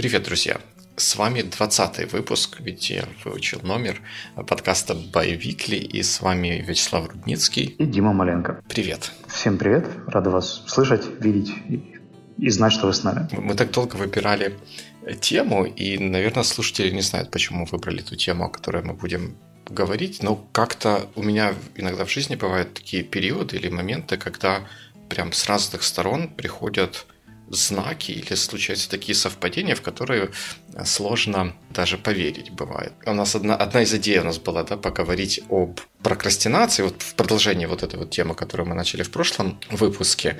Привет, друзья! С вами 20 выпуск, ведь я выучил номер подкаста Weekly, и с вами Вячеслав Рудницкий. И Дима Маленко. Привет. Всем привет, рада вас слышать, видеть и знать, что вы с нами. Мы так долго выбирали тему, и, наверное, слушатели не знают, почему выбрали ту тему, о которой мы будем говорить, но как-то у меня иногда в жизни бывают такие периоды или моменты, когда прям с разных сторон приходят знаки или случаются такие совпадения, в которые сложно даже поверить бывает. У нас одна, одна из идей у нас была, да, поговорить об прокрастинации, вот в продолжении вот этой вот темы, которую мы начали в прошлом выпуске,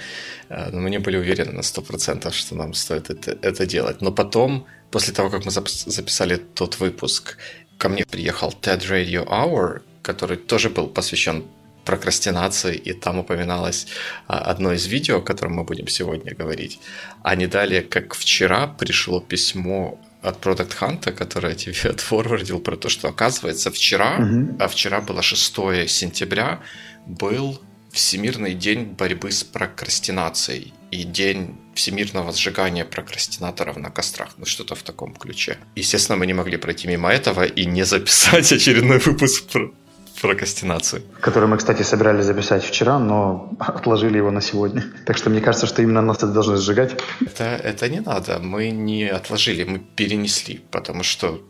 э, мы не были уверены на 100%, что нам стоит это, это делать. Но потом, после того, как мы записали тот выпуск, ко мне приехал TED Radio Hour, который тоже был посвящен прокрастинации, и там упоминалось а, одно из видео, о котором мы будем сегодня говорить. А не далее, как вчера пришло письмо от Product Hunt, которое тебе отфорвардил про то, что оказывается вчера, угу. а вчера было 6 сентября, был Всемирный день борьбы с прокрастинацией и день всемирного сжигания прокрастинаторов на кострах. Ну, что-то в таком ключе. Естественно, мы не могли пройти мимо этого и не записать очередной выпуск про прокрастинацию. Который мы, кстати, собирались записать вчера, но отложили его на сегодня. Так что мне кажется, что именно нас это должны сжигать. Это, это не надо. Мы не отложили, мы перенесли, потому что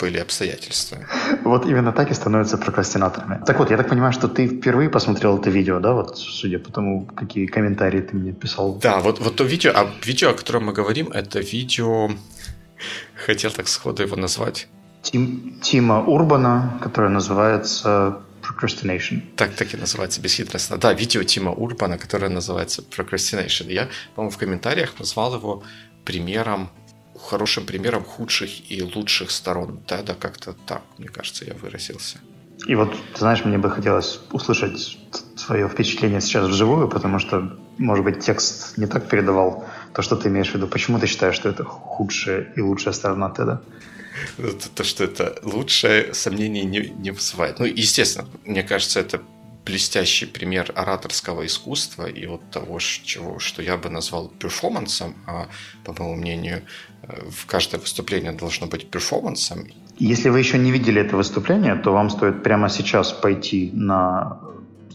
были обстоятельства. Вот именно так и становятся прокрастинаторами. Так вот, я так понимаю, что ты впервые посмотрел это видео, да, вот судя по тому, какие комментарии ты мне писал. Да, вот, вот то видео, а видео, о котором мы говорим, это видео, хотел так сходу его назвать, Тим, Тима Урбана, которое называется Procrastination. Так, так и называется, бесхитростно. Да, видео Тима Урбана, которое называется Procrastination. Я, по-моему, в комментариях назвал его примером, хорошим примером худших и лучших сторон Да, Как-то так, мне кажется, я выразился. И вот, ты знаешь, мне бы хотелось услышать свое впечатление сейчас вживую, потому что, может быть, текст не так передавал то, что ты имеешь в виду. Почему ты считаешь, что это худшая и лучшая сторона Теда? То, что это лучшее, сомнений не, не вызывает. Ну, естественно, мне кажется, это блестящий пример ораторского искусства и вот того, чего, что я бы назвал перформансом, а, по моему мнению, э, в каждое выступление должно быть перформансом. Если вы еще не видели это выступление, то вам стоит прямо сейчас пойти на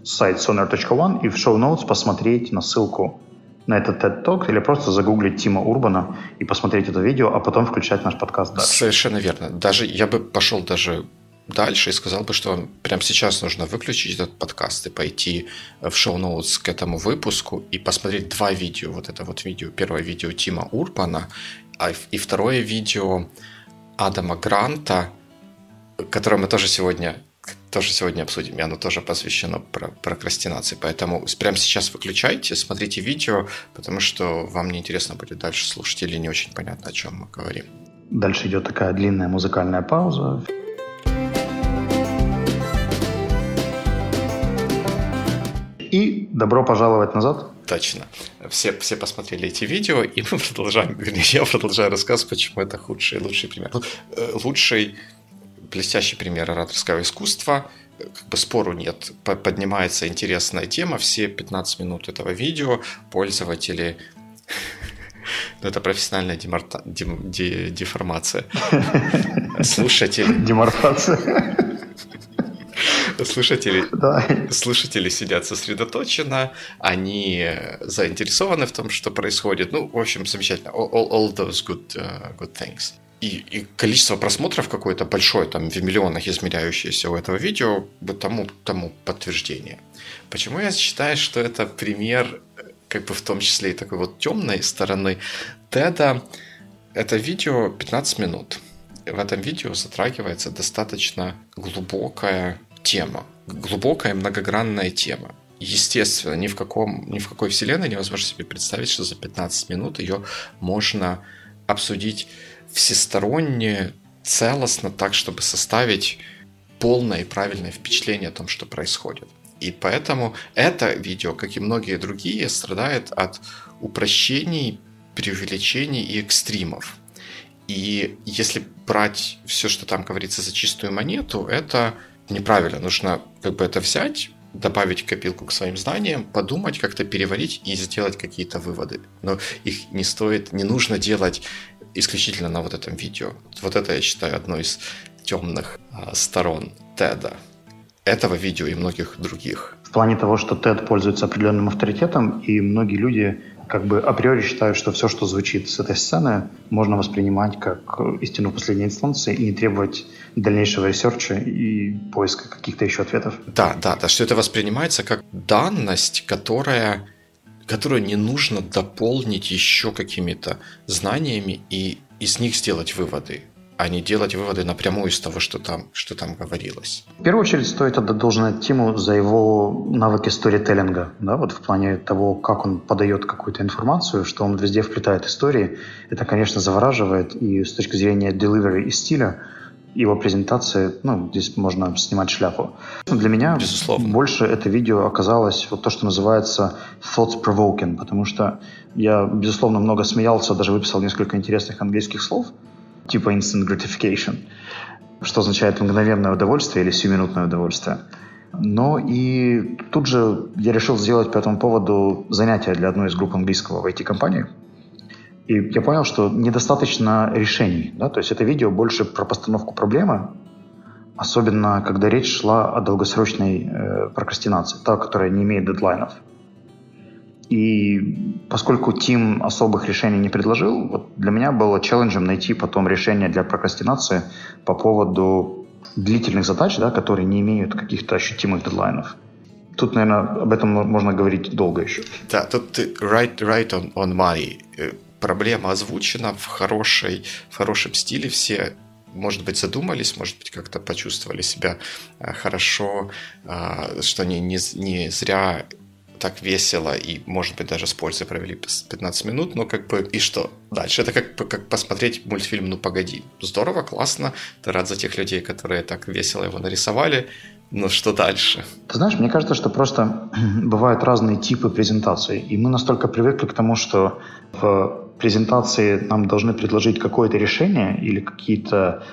сайт sonar.one и в notes посмотреть на ссылку на этот TED Talk или просто загуглить Тима Урбана и посмотреть это видео, а потом включать наш подкаст дальше. Совершенно верно. Даже я бы пошел даже дальше и сказал бы, что вам прямо сейчас нужно выключить этот подкаст и пойти в шоу-ноутс к этому выпуску и посмотреть два видео. Вот это вот видео. Первое видео Тима Урбана а и второе видео Адама Гранта, которое мы тоже сегодня тоже сегодня обсудим, и оно тоже посвящено про прокрастинации. Поэтому прямо сейчас выключайте, смотрите видео, потому что вам неинтересно будет дальше слушать или не очень понятно, о чем мы говорим. Дальше идет такая длинная музыкальная пауза. И добро пожаловать назад. Точно. Все, все посмотрели эти видео, и мы продолжаем, вернее, я продолжаю рассказ, почему это худший, лучший пример. Э, лучший блестящий пример ораторского искусства. Как бы спору нет. Поднимается интересная тема. Все 15 минут этого видео пользователи ну, это профессиональная демарта... дем... де... деформация. Слушатели... Деморфация. Слушатели, да. слушатели сидят сосредоточенно, они заинтересованы в том, что происходит. Ну, в общем, замечательно. All, all those good, uh, good things и, и количество просмотров какое-то большое, там в миллионах измеряющееся у этого видео, тому, тому подтверждение. Почему я считаю, что это пример, как бы в том числе и такой вот темной стороны Теда? Это видео 15 минут. В этом видео затрагивается достаточно глубокая тема, глубокая многогранная тема. Естественно, ни в, каком, ни в какой вселенной невозможно себе представить, что за 15 минут ее можно обсудить всесторонне, целостно, так, чтобы составить полное и правильное впечатление о том, что происходит. И поэтому это видео, как и многие другие, страдает от упрощений, преувеличений и экстримов. И если брать все, что там говорится за чистую монету, это неправильно. Нужно как бы это взять, добавить копилку к своим знаниям, подумать, как-то переварить и сделать какие-то выводы. Но их не стоит, не нужно делать исключительно на вот этом видео. Вот это, я считаю, одной из темных а, сторон TED а. Этого видео и многих других. В плане того, что TED пользуется определенным авторитетом, и многие люди как бы априори считают, что все, что звучит с этой сцены, можно воспринимать как истину последней инстанции и не требовать дальнейшего research а и поиска каких-то еще ответов. Да, да, да, что это воспринимается как данность, которая которую не нужно дополнить еще какими-то знаниями и из них сделать выводы а не делать выводы напрямую из того, что там, что там говорилось. В первую очередь стоит отдать должное Тиму за его навыки сторителлинга, да, вот в плане того, как он подает какую-то информацию, что он везде вплетает истории. Это, конечно, завораживает, и с точки зрения delivery и стиля, его презентации, ну, здесь можно снимать шляпу. Для меня Безусловно. больше это видео оказалось вот то, что называется thoughts provoking, потому что я, безусловно, много смеялся, даже выписал несколько интересных английских слов, типа instant gratification, что означает мгновенное удовольствие или сиюминутное удовольствие. Но и тут же я решил сделать по этому поводу занятие для одной из групп английского в IT-компании. И я понял, что недостаточно решений. Да? То есть это видео больше про постановку проблемы, особенно когда речь шла о долгосрочной э, прокрастинации, та, которая не имеет дедлайнов. И поскольку Тим особых решений не предложил, вот для меня было челленджем найти потом решение для прокрастинации по поводу длительных задач, да, которые не имеют каких-то ощутимых дедлайнов. Тут, наверное, об этом можно говорить долго еще. Да, тут right, right on, on money. Проблема озвучена в, хорошей, в хорошем стиле. Все может быть, задумались, может быть, как-то почувствовали себя э, хорошо, э, что они не, не зря так весело и, может быть, даже с пользой провели 15 минут, но как бы и что дальше? Это как, как посмотреть мультфильм «Ну, погоди». Здорово, классно, ты рад за тех людей, которые так весело его нарисовали, но что дальше? Ты знаешь, мне кажется, что просто бывают разные типы презентаций, и мы настолько привыкли к тому, что в презентации нам должны предложить какое-то решение или какие-то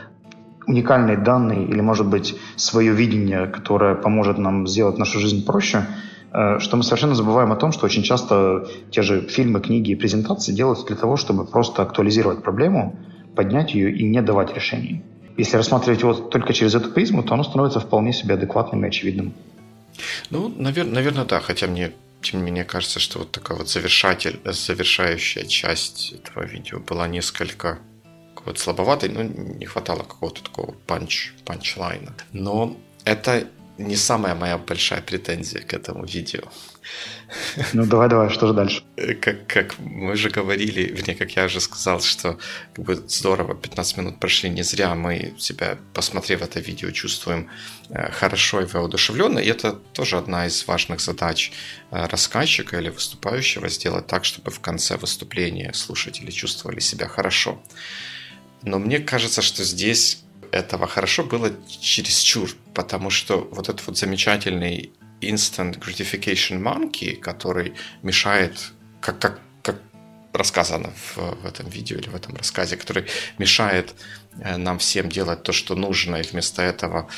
уникальные данные или, может быть, свое видение, которое поможет нам сделать нашу жизнь проще – Э, что мы совершенно забываем о том, что очень часто те же фильмы, книги и презентации делаются для того, чтобы просто актуализировать проблему, поднять ее и не давать решений. Если рассматривать его только через эту призму, то оно становится вполне себе адекватным и очевидным. Ну, наверное, наверное, да, хотя мне тем не менее кажется, что вот такая вот завершатель, завершающая часть этого видео была несколько вот слабоватой, но не хватало какого-то такого панч, панчлайна. Но это не самая моя большая претензия к этому видео. Ну давай, давай, что же дальше? Как, как мы же говорили, вернее, как я уже сказал, что как бы здорово, 15 минут прошли не зря, мы себя, посмотрев это видео, чувствуем э, хорошо и воодушевленно, и это тоже одна из важных задач э, рассказчика или выступающего, сделать так, чтобы в конце выступления слушатели чувствовали себя хорошо. Но мне кажется, что здесь этого хорошо было чересчур, потому что вот этот вот замечательный instant gratification monkey, который мешает, как, как, как рассказано в, в этом видео или в этом рассказе, который мешает э, нам всем делать то, что нужно, и вместо этого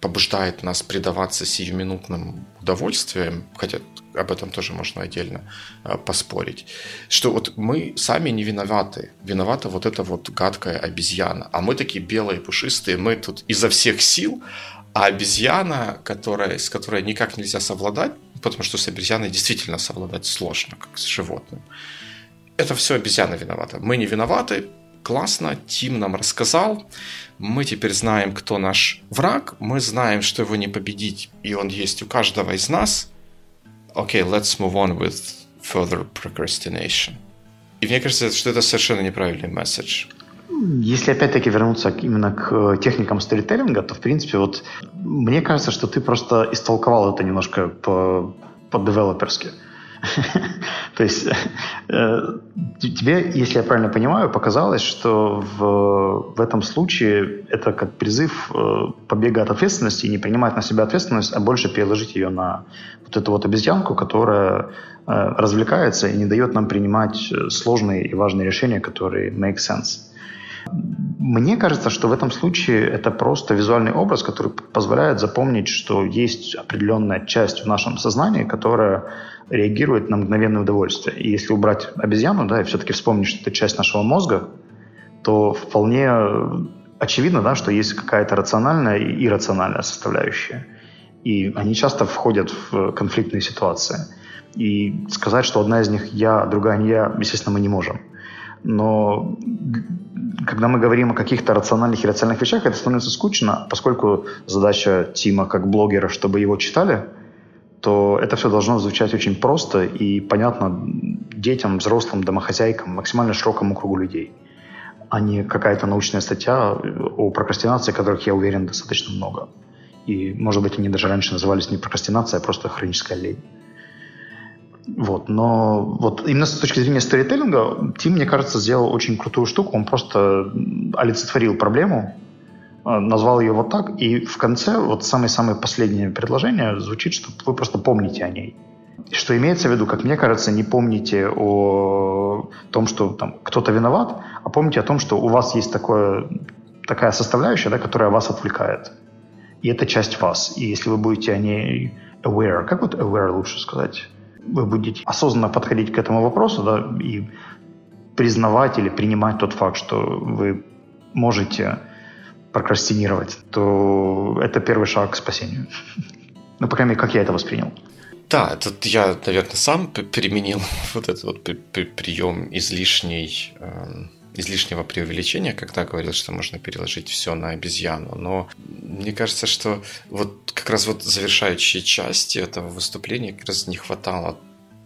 побуждает нас предаваться сиюминутным удовольствием, хотя об этом тоже можно отдельно э, поспорить, что вот мы сами не виноваты. Виновата вот эта вот гадкая обезьяна. А мы такие белые, пушистые, мы тут изо всех сил, а обезьяна, которая, с которой никак нельзя совладать, потому что с обезьяной действительно совладать сложно, как с животным. Это все обезьяна виновата. Мы не виноваты, классно, Тим нам рассказал, мы теперь знаем, кто наш враг, мы знаем, что его не победить, и он есть у каждого из нас, окей, okay, let's move on with further procrastination. И мне кажется, что это совершенно неправильный месседж. Если опять-таки вернуться именно к э, техникам сторителлинга, то, в принципе, вот мне кажется, что ты просто истолковал это немножко по, по-девелоперски. То есть э, тебе, если я правильно понимаю, показалось, что в, в этом случае это как призыв э, побега от ответственности и не принимать на себя ответственность, а больше переложить ее на вот эту вот обезьянку, которая э, развлекается и не дает нам принимать сложные и важные решения, которые make sense. Мне кажется, что в этом случае это просто визуальный образ, который позволяет запомнить, что есть определенная часть в нашем сознании, которая реагирует на мгновенное удовольствие. И если убрать обезьяну, да, и все-таки вспомнить, что это часть нашего мозга, то вполне очевидно, да, что есть какая-то рациональная и иррациональная составляющая. И они часто входят в конфликтные ситуации. И сказать, что одна из них я, а другая не я, естественно, мы не можем. Но когда мы говорим о каких-то рациональных и рациональных вещах, это становится скучно, поскольку задача Тима как блогера, чтобы его читали, то это все должно звучать очень просто и понятно детям, взрослым, домохозяйкам, максимально широкому кругу людей, а не какая-то научная статья о прокрастинации, которых, я уверен, достаточно много. И, может быть, они даже раньше назывались не прокрастинация, а просто хроническая лень. Вот, но вот именно с точки зрения сторителлинга Тим, мне кажется, сделал очень крутую штуку. Он просто олицетворил проблему, э, назвал ее вот так, и в конце вот самое-самое последнее предложение звучит, что вы просто помните о ней. Что имеется в виду, как мне кажется, не помните о том, что там кто-то виноват, а помните о том, что у вас есть такое, такая составляющая, да, которая вас отвлекает. И это часть вас. И если вы будете о ней aware, как вот aware лучше сказать? Вы будете осознанно подходить к этому вопросу да, и признавать или принимать тот факт, что вы можете прокрастинировать, то это первый шаг к спасению. Ну, по крайней мере, как я это воспринял. Да, тут я, наверное, сам применил вот этот вот прием излишней, эм, излишнего преувеличения, когда говорил, что можно переложить все на обезьяну. Но мне кажется, что вот как раз вот завершающей части этого выступления как раз не хватало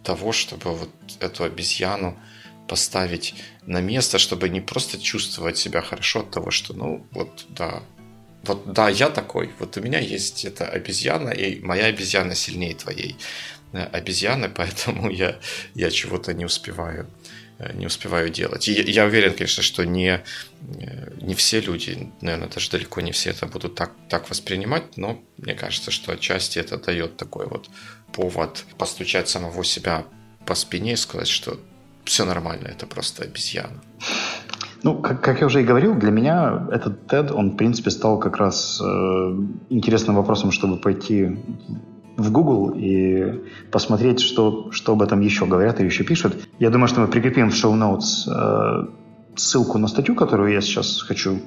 того, чтобы вот эту обезьяну поставить на место, чтобы не просто чувствовать себя хорошо от того, что, ну, вот, да, вот, да, я такой, вот у меня есть эта обезьяна, и моя обезьяна сильнее твоей э, обезьяны, поэтому я, я чего-то не успеваю не успеваю делать. И я уверен, конечно, что не, э, не все люди, наверное, даже далеко не все это будут так, так воспринимать, но мне кажется, что отчасти это дает такой вот повод постучать самого себя по спине и сказать, что все нормально, это просто обезьяна. Ну, как, как я уже и говорил, для меня этот TED, он, в принципе, стал как раз э, интересным вопросом, чтобы пойти в Google и посмотреть, что, что об этом еще говорят и еще пишут. Я думаю, что мы прикрепим в notes э, ссылку на статью, которую я сейчас хочу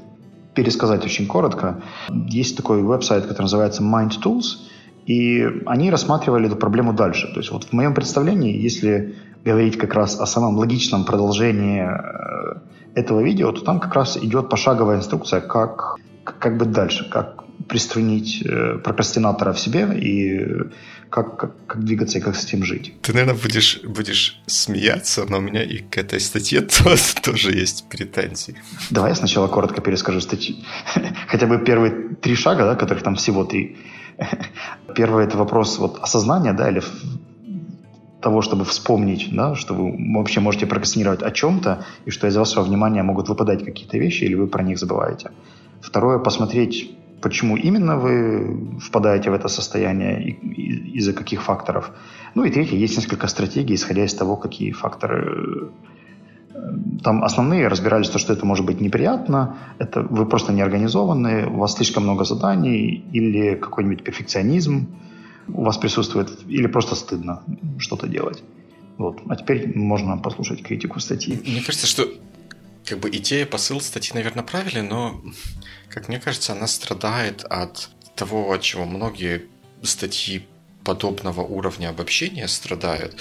пересказать очень коротко. Есть такой веб-сайт, который называется Mind Tools, и они рассматривали эту проблему дальше. То есть вот в моем представлении, если говорить как раз о самом логичном продолжении э, этого видео, то там как раз идет пошаговая инструкция, как, как быть дальше, как приструнить э, прокрастинатора в себе и как, как, как двигаться и как с этим жить. Ты, наверное, будешь, будешь смеяться, но у меня и к этой статье тоже, тоже есть претензии. Давай я сначала коротко перескажу статью. Хотя бы первые три шага, да, которых там всего три. Первый – это вопрос вот осознания, да, или того, чтобы вспомнить, да, что вы вообще можете прокрастинировать о чем-то, и что из вашего внимания могут выпадать какие-то вещи, или вы про них забываете. Второе – посмотреть почему именно вы впадаете в это состояние и, и, из-за каких факторов. Ну и третье, есть несколько стратегий, исходя из того, какие факторы э, там основные разбирались то, что это может быть неприятно, это вы просто не организованы, у вас слишком много заданий или какой-нибудь перфекционизм у вас присутствует, или просто стыдно что-то делать. Вот. А теперь можно послушать критику статьи. Мне кажется, что как бы идея, посыл статьи, наверное, правильный, но, как мне кажется, она страдает от того, от чего многие статьи подобного уровня обобщения страдают.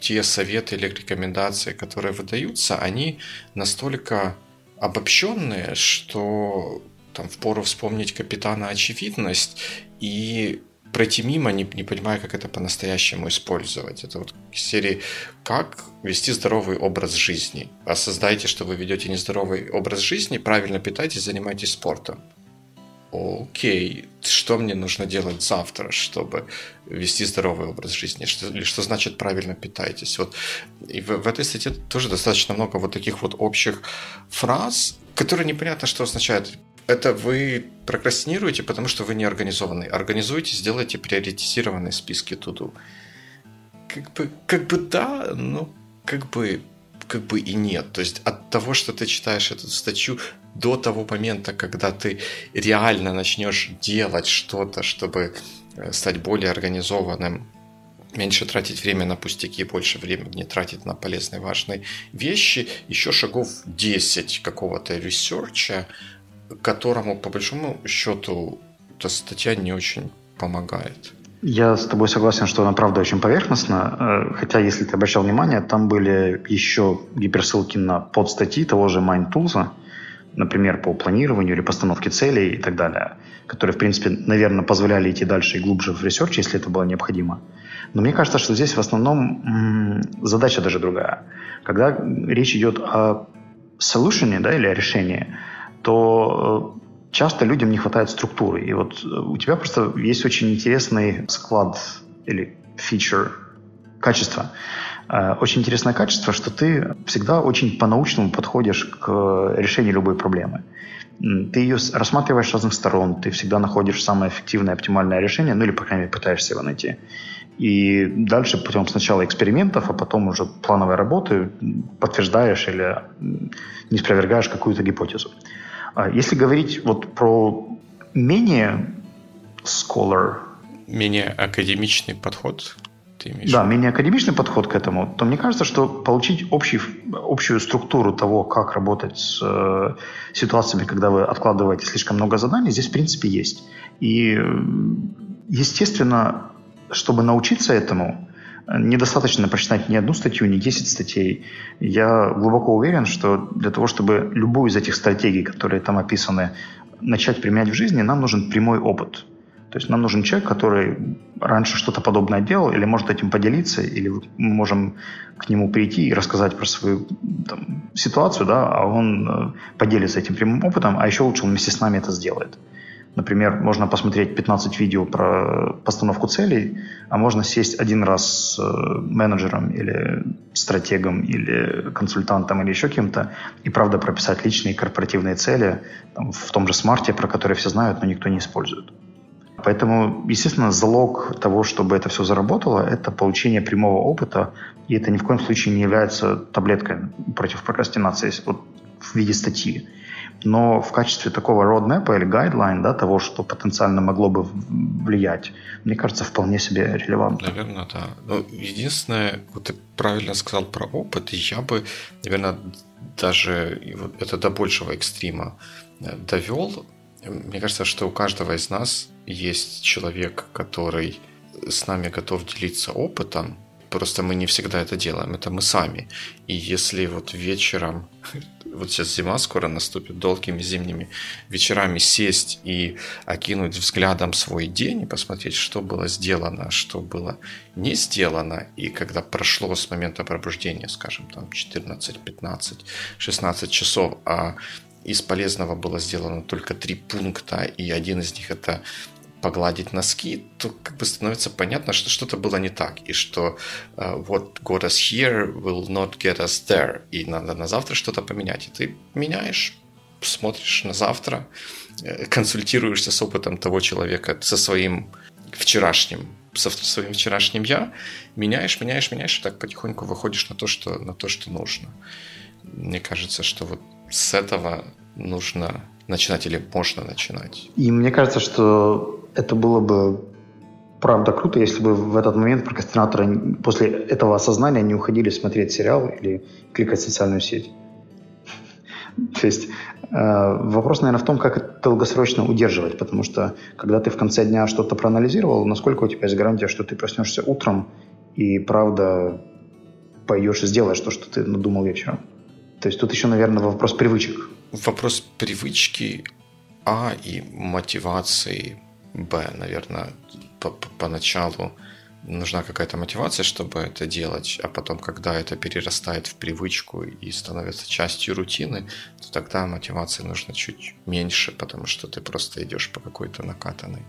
Те советы или рекомендации, которые выдаются, они настолько обобщенные, что там впору вспомнить капитана очевидность и пройти мимо, не, не понимая, как это по-настоящему использовать. Это вот серии «Как вести здоровый образ жизни?» Осознайте, что вы ведете нездоровый образ жизни, правильно питайтесь, занимайтесь спортом. Окей, что мне нужно делать завтра, чтобы вести здоровый образ жизни? Что, или что значит правильно питайтесь? Вот, и в, в этой статье тоже достаточно много вот таких вот общих фраз, которые непонятно, что означают это вы прокрастинируете, потому что вы не организованный. Организуйте, сделайте приоритизированные списки туду. Как бы, как бы да, но как бы, как бы и нет. То есть от того, что ты читаешь эту статью, до того момента, когда ты реально начнешь делать что-то, чтобы э, стать более организованным меньше тратить время на пустяки, больше времени тратить на полезные, важные вещи. Еще шагов 10 какого-то research а, которому, по большому счету, эта статья не очень помогает. Я с тобой согласен, что она правда очень поверхностна, э, хотя, если ты обращал внимание, там были еще гиперссылки на подстатьи того же MindTools, например, по планированию или постановке целей и так далее, которые, в принципе, наверное, позволяли идти дальше и глубже в research, если это было необходимо. Но мне кажется, что здесь в основном задача даже другая. Когда речь идет о solution, да, или о решении, то э, часто людям не хватает структуры. И вот э, у тебя просто есть очень интересный склад или feature, качество. Э, очень интересное качество, что ты всегда очень по-научному подходишь к решению любой проблемы. Ты ее рассматриваешь с разных сторон, ты всегда находишь самое эффективное, оптимальное решение, ну или, по крайней мере, пытаешься его найти. И дальше путем сначала экспериментов, а потом уже плановой работы подтверждаешь или не спровергаешь какую-то гипотезу. А если говорить вот про менее scholar... Менее академичный подход, ты имеешь Да, менее академичный подход к этому, то мне кажется, что получить общий, общую структуру того, как работать с э, ситуациями, когда вы откладываете слишком много заданий, здесь в принципе есть. И, естественно, чтобы научиться этому, недостаточно прочитать ни одну статью, ни 10 статей. Я глубоко уверен, что для того, чтобы любую из этих стратегий, которые там описаны, начать применять в жизни, нам нужен прямой опыт. То есть нам нужен человек, который раньше что-то подобное делал, или может этим поделиться, или мы можем к нему прийти и рассказать про свою там, ситуацию, да, а он э, поделится этим прямым опытом, а еще лучше он вместе с нами это сделает. Например, можно посмотреть 15 видео про постановку целей, а можно сесть один раз с э, менеджером или стратегом или консультантом или еще кем-то и, правда, прописать личные корпоративные цели там, в том же смарте, про которые все знают, но никто не использует. Поэтому, естественно, залог того, чтобы это все заработало, это получение прямого опыта, и это ни в коем случае не является таблеткой против прокрастинации вот, в виде статьи но в качестве такого roadmap или guideline, да, того, что потенциально могло бы влиять, мне кажется, вполне себе релевантно. Наверное, да. Но единственное, вот ты правильно сказал про опыт, я бы, наверное, даже вот это до большего экстрима э, довел. Мне кажется, что у каждого из нас есть человек, который с нами готов делиться опытом, просто мы не всегда это делаем, это мы сами. И если вот вечером вот сейчас зима скоро наступит, долгими зимними вечерами сесть и окинуть взглядом свой день и посмотреть, что было сделано, что было не сделано. И когда прошло с момента пробуждения, скажем, там 14, 15, 16 часов, а из полезного было сделано только три пункта, и один из них это погладить носки, то как бы становится понятно, что что-то было не так, и что uh, what got us here will not get us there, и надо на завтра что-то поменять. И ты меняешь, смотришь на завтра, э, консультируешься с опытом того человека, со своим вчерашним, со своим вчерашним я, меняешь, меняешь, меняешь, и так потихоньку выходишь на то, что, на то, что нужно. Мне кажется, что вот с этого нужно начинать или можно начинать. И мне кажется, что это было бы правда круто, если бы в этот момент прокрастинаторы после этого осознания не уходили смотреть сериал или кликать в социальную сеть. То есть э, вопрос, наверное, в том, как это долгосрочно удерживать, потому что когда ты в конце дня что-то проанализировал, насколько у тебя есть гарантия, что ты проснешься утром и правда пойдешь и сделаешь то, что ты надумал вечером. То есть тут еще, наверное, вопрос привычек. Вопрос привычки А и мотивации Б, наверное, поначалу нужна какая-то мотивация, чтобы это делать, а потом, когда это перерастает в привычку и становится частью рутины, то тогда мотивации нужно чуть меньше, потому что ты просто идешь по какой-то накатанной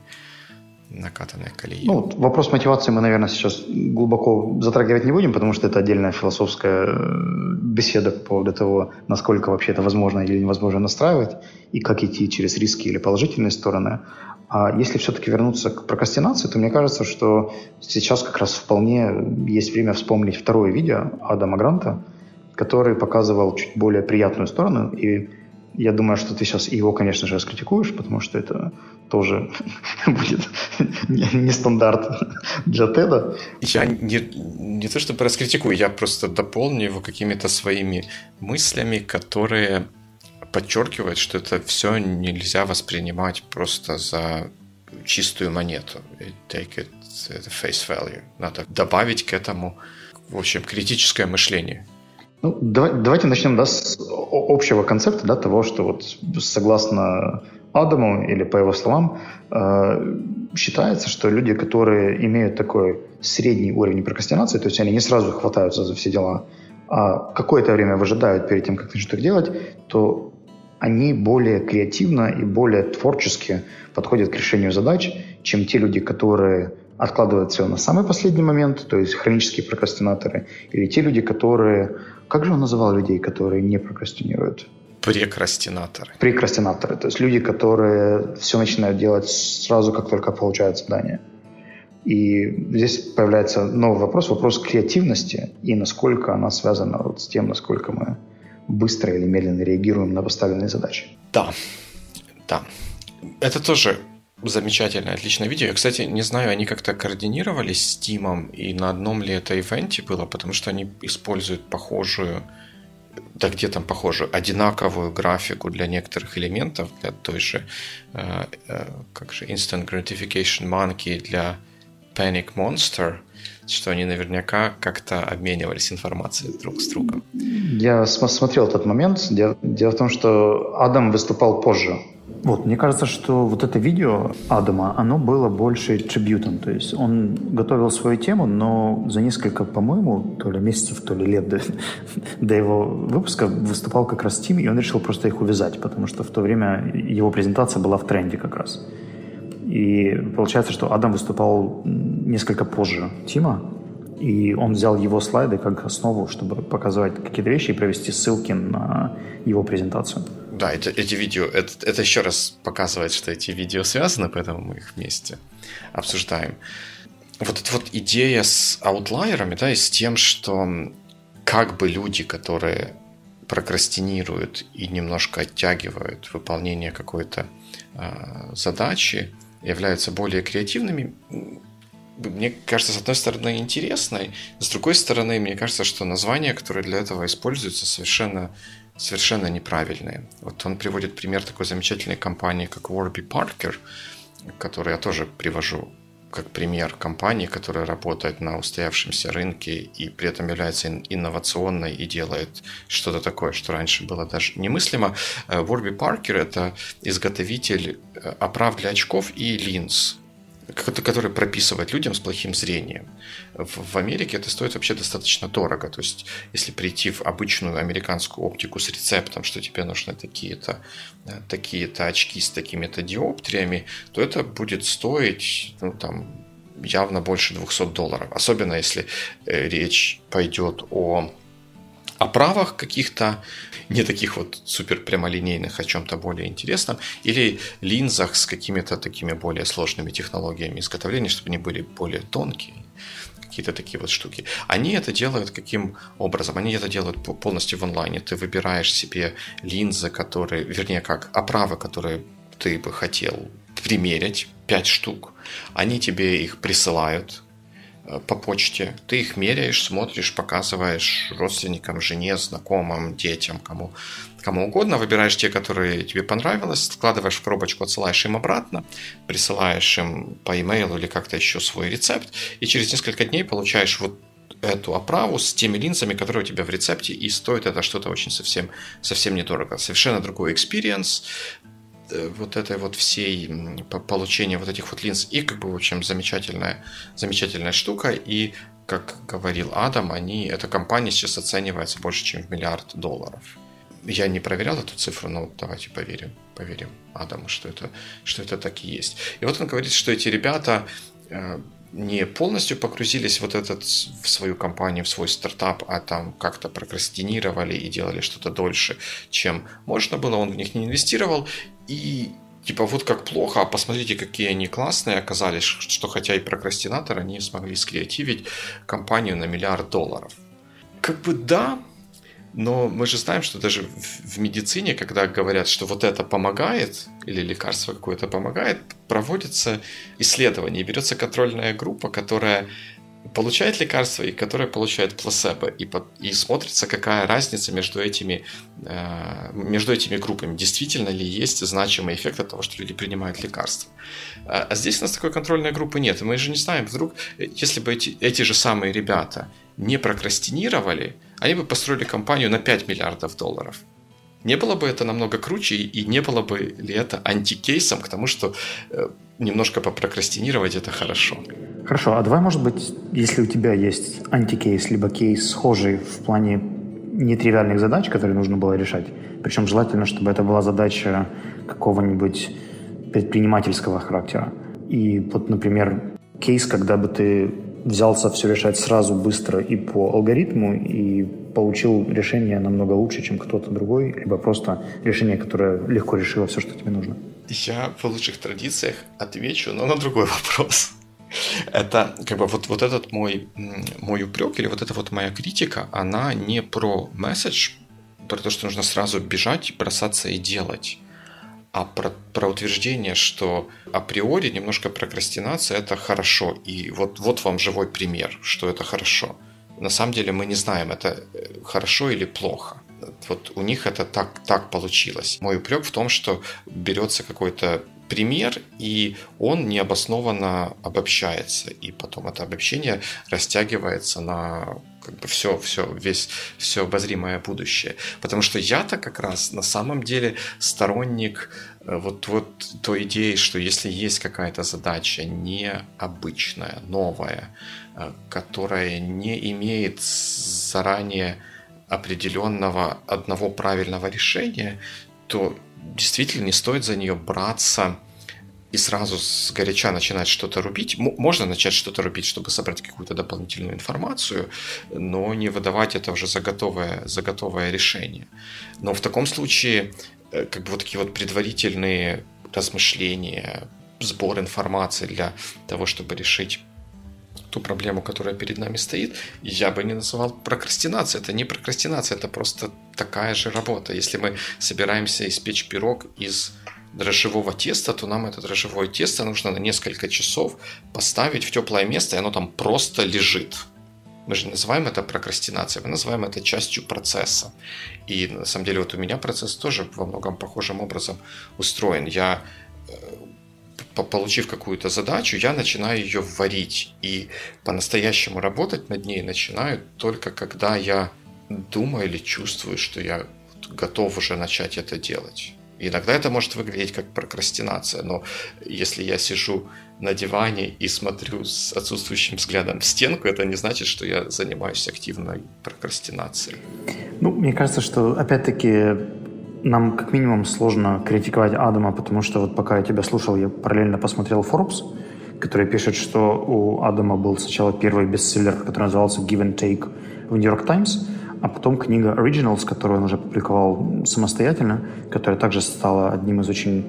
накатанной колеи. Ну, вопрос мотивации мы, наверное, сейчас глубоко затрагивать не будем, потому что это отдельная философская э, беседа по поводу того, насколько вообще это возможно или невозможно настраивать, и как идти через риски или положительные стороны. А если все-таки вернуться к прокрастинации, то мне кажется, что сейчас как раз вполне есть время вспомнить второе видео Адама Гранта, который показывал чуть более приятную сторону и Я думаю, что ты сейчас его, конечно же, раскритикуешь, потому что это тоже будет не стандарт для Теда. Я не, не то чтобы раскритикую, я просто дополню его какими-то своими мыслями, которые подчеркивают, что это все нельзя воспринимать просто за чистую монету. Take it at face value. Надо добавить к этому, в общем, критическое мышление. Ну, давай, давайте начнем да, с общего концепта, да, того, что вот согласно Адаму, или по его словам, э, считается, что люди, которые имеют такой средний уровень прокрастинации, то есть они не сразу хватаются за все дела, а какое-то время выжидают перед тем, как начнут их делать, то они более креативно и более творчески подходят к решению задач, чем те люди, которые откладывают все на самый последний момент, то есть хронические прокрастинаторы, или те люди, которые как же он называл людей, которые не прокрастинируют? Прекрастинаторы. Прекрастинаторы. То есть люди, которые все начинают делать сразу, как только получают задание. И здесь появляется новый вопрос, вопрос креативности и насколько она связана вот с тем, насколько мы быстро или медленно реагируем на поставленные задачи. Да, да. Это тоже замечательное, отличное видео. Я, кстати, не знаю, они как-то координировались с Тимом, и на одном ли это ивенте было, потому что они используют похожую, да где там похожую, одинаковую графику для некоторых элементов, для той же, э, э, как же, Instant Gratification Monkey, для Panic Monster, что они наверняка как-то обменивались информацией друг с другом. Я смотрел этот момент. Дело, дело в том, что Адам выступал позже вот, мне кажется, что вот это видео Адама, оно было больше трибютом. То есть он готовил свою тему, но за несколько, по-моему, то ли месяцев, то ли лет до, до его выпуска выступал как раз Тим, и он решил просто их увязать, потому что в то время его презентация была в тренде как раз. И получается, что Адам выступал несколько позже Тима, и он взял его слайды как основу, чтобы показывать какие-то вещи и провести ссылки на его презентацию. Да, это, эти видео, это, это еще раз показывает, что эти видео связаны, поэтому мы их вместе обсуждаем. Вот эта вот идея с аутлайерами, да, и с тем, что как бы люди, которые прокрастинируют и немножко оттягивают выполнение какой-то э, задачи, являются более креативными, мне кажется, с одной стороны, интересной, с другой стороны, мне кажется, что названия, которые для этого используются, совершенно совершенно неправильные. Вот он приводит пример такой замечательной компании, как Warby Parker, которую я тоже привожу как пример компании, которая работает на устоявшемся рынке и при этом является инновационной и делает что-то такое, что раньше было даже немыслимо. Э, Warby Parker – это изготовитель э, оправ для очков и линз который прописывает людям с плохим зрением. В Америке это стоит вообще достаточно дорого. То есть, если прийти в обычную американскую оптику с рецептом, что тебе нужны такие-то такие-то очки с такими-то диоптриями, то это будет стоить ну, там, явно больше 200 долларов. Особенно если э, речь пойдет о оправах каких-то, не таких вот супер прямолинейных, о чем-то более интересном, или линзах с какими-то такими более сложными технологиями изготовления, чтобы они были более тонкие, какие-то такие вот штуки. Они это делают каким образом? Они это делают полностью в онлайне. Ты выбираешь себе линзы, которые, вернее как, оправы, которые ты бы хотел примерить, 5 штук. Они тебе их присылают, по почте. Ты их меряешь, смотришь, показываешь родственникам, жене, знакомым, детям, кому, кому угодно. Выбираешь те, которые тебе понравилось, складываешь в коробочку, отсылаешь им обратно, присылаешь им по имейлу или как-то еще свой рецепт, и через несколько дней получаешь вот эту оправу с теми линзами, которые у тебя в рецепте, и стоит это что-то очень совсем, совсем недорого. Совершенно другой experience, Э, вот этой вот всей получения вот этих вот линз и как бы в общем замечательная замечательная штука и как говорил Адам, они, эта компания сейчас оценивается больше, чем в миллиард долларов. Я не проверял эту цифру, но давайте поверим, поверим Адаму, что это, что это так и есть. И вот он говорит, что эти ребята э, не полностью погрузились вот этот в свою компанию, в свой стартап, а там как-то прокрастинировали и делали что-то дольше, чем можно было, он в них не инвестировал, и типа вот как плохо, а посмотрите, какие они классные оказались, что хотя и прокрастинаторы, они смогли скреативить компанию на миллиард долларов. Как бы да, Но мы же знаем, что даже в медицине, когда говорят, что вот это помогает, или лекарство какое-то помогает, проводится исследование, берется контрольная группа, которая получает лекарство и которая получает плацебо. И, по, и смотрится, какая разница между этими, э, между этими группами. Действительно ли есть значимый эффект от того, что люди принимают лекарства. А, а здесь у нас такой контрольной группы нет. И мы же не знаем, вдруг, э, если бы эти, эти же самые ребята не прокрастинировали, они бы построили компанию на 5 миллиардов долларов. Не было бы это намного круче, и не было бы ли это антикейсом к тому, что э, немножко попрокрастинировать это хорошо. Хорошо, а давай, может быть, если у тебя есть антикейс, либо кейс схожий в плане нетривиальных задач, которые нужно было решать, причем желательно, чтобы это была задача какого-нибудь предпринимательского характера. И вот, например, кейс, когда бы ты взялся все решать сразу, быстро и по алгоритму, и получил решение намного лучше, чем кто-то другой, либо просто решение, которое легко решило все, что тебе нужно? Я в лучших традициях отвечу, но на другой вопрос. Это как бы вот, вот этот мой, мой упрек или вот эта вот моя критика, она не про месседж, про то, что нужно сразу бежать, бросаться и делать, а про, про утверждение, что априори немножко прокрастинация – это хорошо. И вот, вот вам живой пример, что это хорошо. На самом деле мы не знаем, это э, хорошо или плохо. Вот у них это так, так получилось. Мой упрек в том, что берется какой-то пример, и он необоснованно обобщается, и потом это обобщение растягивается на как бы все, все, весь, все обозримое будущее. Потому что я-то как раз на самом деле сторонник э, вот, вот той идеи, что если есть какая-то задача необычная, новая, э, которая не имеет заранее определенного одного правильного решения, то действительно не стоит за нее браться и сразу с горяча начинать что-то рубить. Можно начать что-то рубить, чтобы собрать какую-то дополнительную информацию, но не выдавать это уже за готовое, за готовое решение. Но в таком случае э, как бы вот такие вот предварительные размышления, сбор информации для того, чтобы решить ту проблему, которая перед нами стоит, я бы не называл прокрастинацией. Это не прокрастинация, это просто такая же работа. Если мы собираемся испечь пирог из дрожжевого теста, то нам это дрожжевое тесто нужно на несколько часов поставить в теплое место, и оно там просто лежит. Мы же называем это прокрастинацией, мы называем это частью процесса. И на самом деле вот у меня процесс тоже во многом похожим образом устроен. Я э, получив какую-то задачу, я начинаю ее варить. И по-настоящему работать над ней начинаю только когда я думаю или чувствую, что я готов уже начать это делать. Иногда это может выглядеть как прокрастинация, но если я сижу на диване и смотрю с отсутствующим взглядом в стенку, это не значит, что я занимаюсь активной прокрастинацией. Ну, мне кажется, что опять-таки нам как минимум сложно критиковать Адама, потому что вот пока я тебя слушал, я параллельно посмотрел Forbes, который пишет, что у Адама был сначала первый бестселлер, который назывался Give and Take в York Times, а потом книга Originals, которую он уже публиковал самостоятельно, которая также стала одним из очень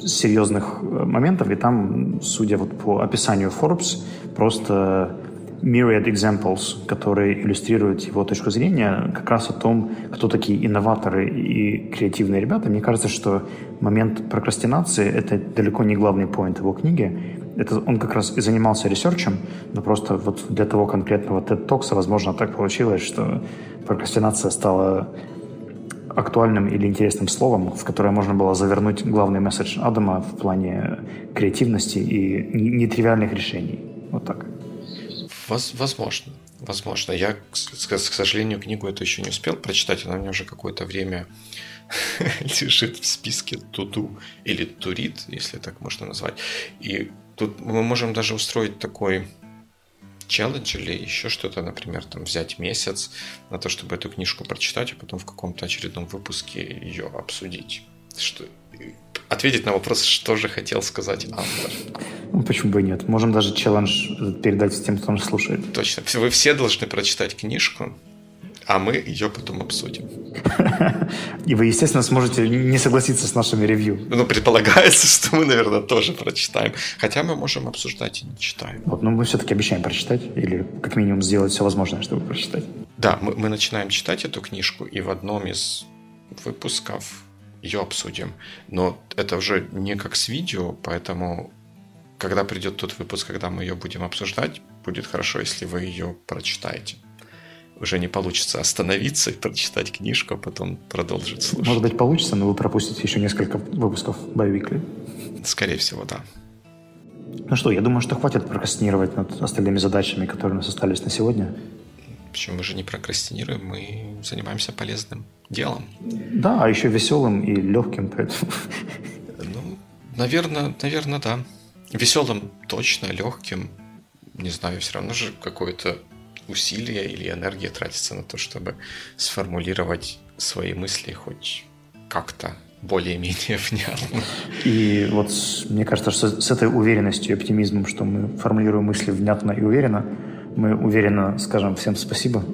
серьезных э, моментов, и там, судя вот по описанию Forbes, просто myriad examples, которые иллюстрируют его точку зрения как раз о том, кто такие инноваторы и креативные ребята. Мне кажется, что момент прокрастинации — это далеко не главный поинт его книги. Это он как раз и занимался ресерчем, но просто вот для того конкретного TED Talks, возможно, так получилось, что прокрастинация стала актуальным или интересным словом, в которое можно было завернуть главный месседж Адама в плане креативности и нетривиальных решений. Вот так. Возможно. Возможно. Я, к сожалению, книгу эту еще не успел прочитать. Она у меня уже какое-то время лежит в списке туду или турит, если так можно назвать. И тут мы можем даже устроить такой челлендж или еще что-то, например, там взять месяц на то, чтобы эту книжку прочитать, а потом в каком-то очередном выпуске ее обсудить. Что, ответить на вопрос, что же хотел сказать автор. Ну, почему бы и нет? Можем даже челлендж передать тем, кто нас слушает. Точно. Вы все должны прочитать книжку. а мы ее потом обсудим. И вы, естественно, сможете не согласиться с нашими ревью. Ну, предполагается, что мы, наверное, тоже прочитаем. Хотя мы можем обсуждать и не читаем. Вот, но мы все-таки обещаем прочитать, или как минимум сделать все возможное, чтобы прочитать. Да, мы, мы начинаем читать эту книжку, и в одном из выпусков ее обсудим. Но это уже не как с видео, поэтому когда придет тот выпуск, когда мы ее будем обсуждать, будет хорошо, если вы ее прочитаете. Уже не получится остановиться и прочитать книжку, а потом продолжить слушать. Может быть, получится, но вы пропустите еще несколько выпусков Байвикли. Скорее всего, да. Ну что, я думаю, что хватит прокрастинировать над остальными задачами, которые у нас остались на сегодня. Почему мы же не прокрастинируем, мы занимаемся полезным делом. Да, а еще веселым и легким, поэтому... Ну, наверное, наверное, да. Веселым точно, легким. Не знаю, все равно же какое-то усилие или энергия тратится на то, чтобы сформулировать свои мысли хоть как-то более-менее внятно. И вот мне кажется, что с этой уверенностью и оптимизмом, что мы формулируем мысли внятно и уверенно, мы уверенно скажем всем спасибо.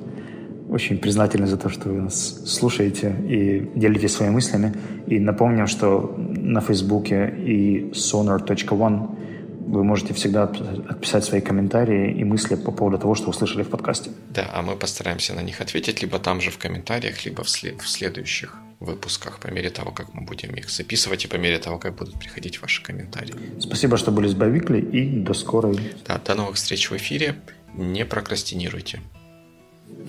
Очень признательны за то, что вы нас слушаете и делитесь своими мыслями. И напомним, что на Фейсбуке и sonar.one вы можете всегда отписать свои комментарии и мысли по поводу того, что услышали в подкасте. Да, а мы постараемся на них ответить либо там же в комментариях, либо в, след- в следующих выпусках, по мере того, как мы будем их записывать и по мере того, как будут приходить ваши комментарии. Спасибо, что были с Байвикли и до скорой. Да, до новых встреч в эфире. Не прокрастинируйте.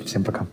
Всем пока.